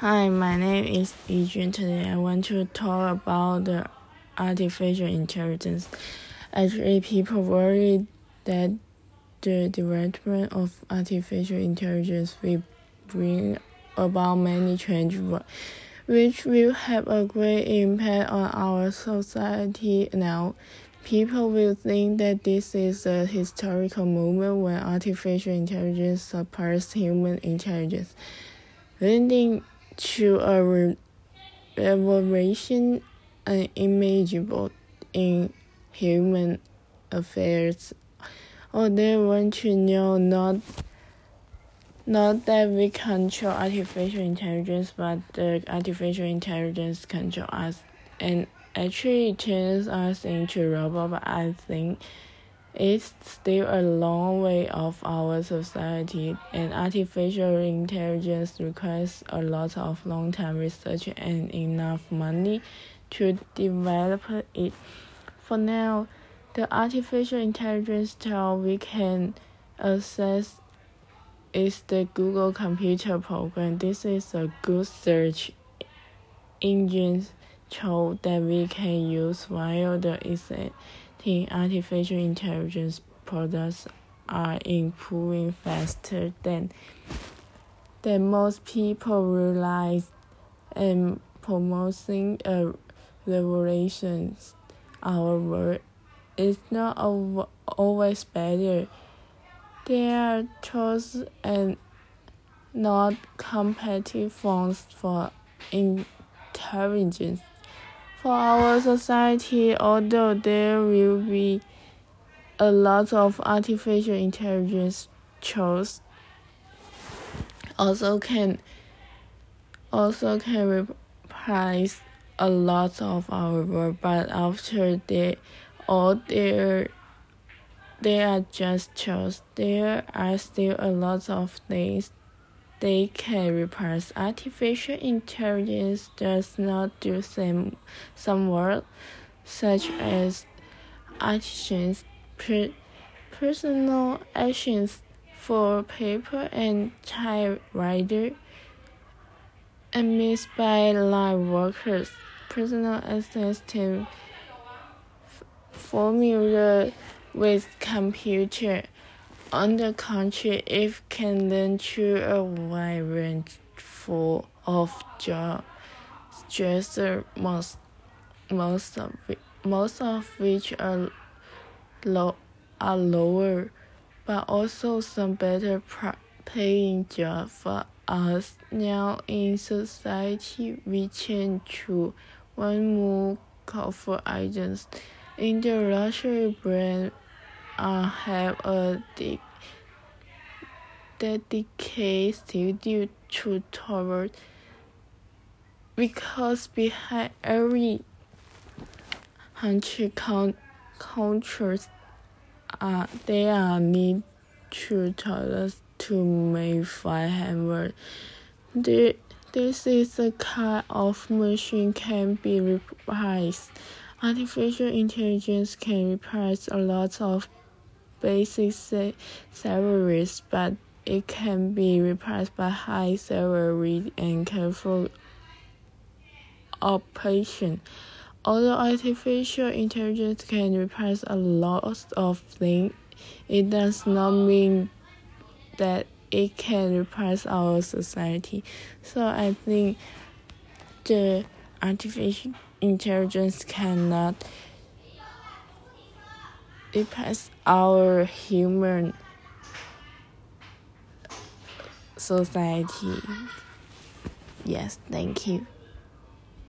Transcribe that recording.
Hi, my name is Yijun. Today I want to talk about the artificial intelligence. Actually, people worry that the development of artificial intelligence will bring about many changes, which will have a great impact on our society now. People will think that this is a historical moment when artificial intelligence surpasses human intelligence, leading to a revelation unimaginable in human affairs. Or they want to know not not that we control artificial intelligence, but the artificial intelligence control us and actually turns us into robot. But I think it's still a long way off our society, and artificial intelligence requires a lot of long-term research and enough money to develop it. For now, the artificial intelligence tool we can access is the Google Computer Program. This is a good search engine tool that we can use while the existing artificial intelligence products are improving faster than than most people realize and promoting a revolution our world is not always better. There are tools and not competitive forms for intelligence for our society, although there will be a lot of artificial intelligence tools, also can also can replace a lot of our work, but after they all there they are just tools. There are still a lot of things they can replace. Artificial intelligence does not do some, some work, such as actions, per, personal actions for paper and typewriter, missed by live workers. Personal assistant formula with computer on the contrary, it can learn to a wide range full of jobs, most, most of most of which are low are lower, but also some better paying jobs for us now in society. We change to one more for agents in the luxury brand uh, have a de- dedicated toward because behind every country count counters uh, there are need to us to make five hundred. This is a kind of machine can be replaced. Artificial intelligence can replace a lot of basic salaries, but it can be replaced by high salary and careful operation. Although artificial intelligence can replace a lot of things, it does not mean that it can replace our society. So I think the artificial intelligence cannot replace our human society. Yes, thank you.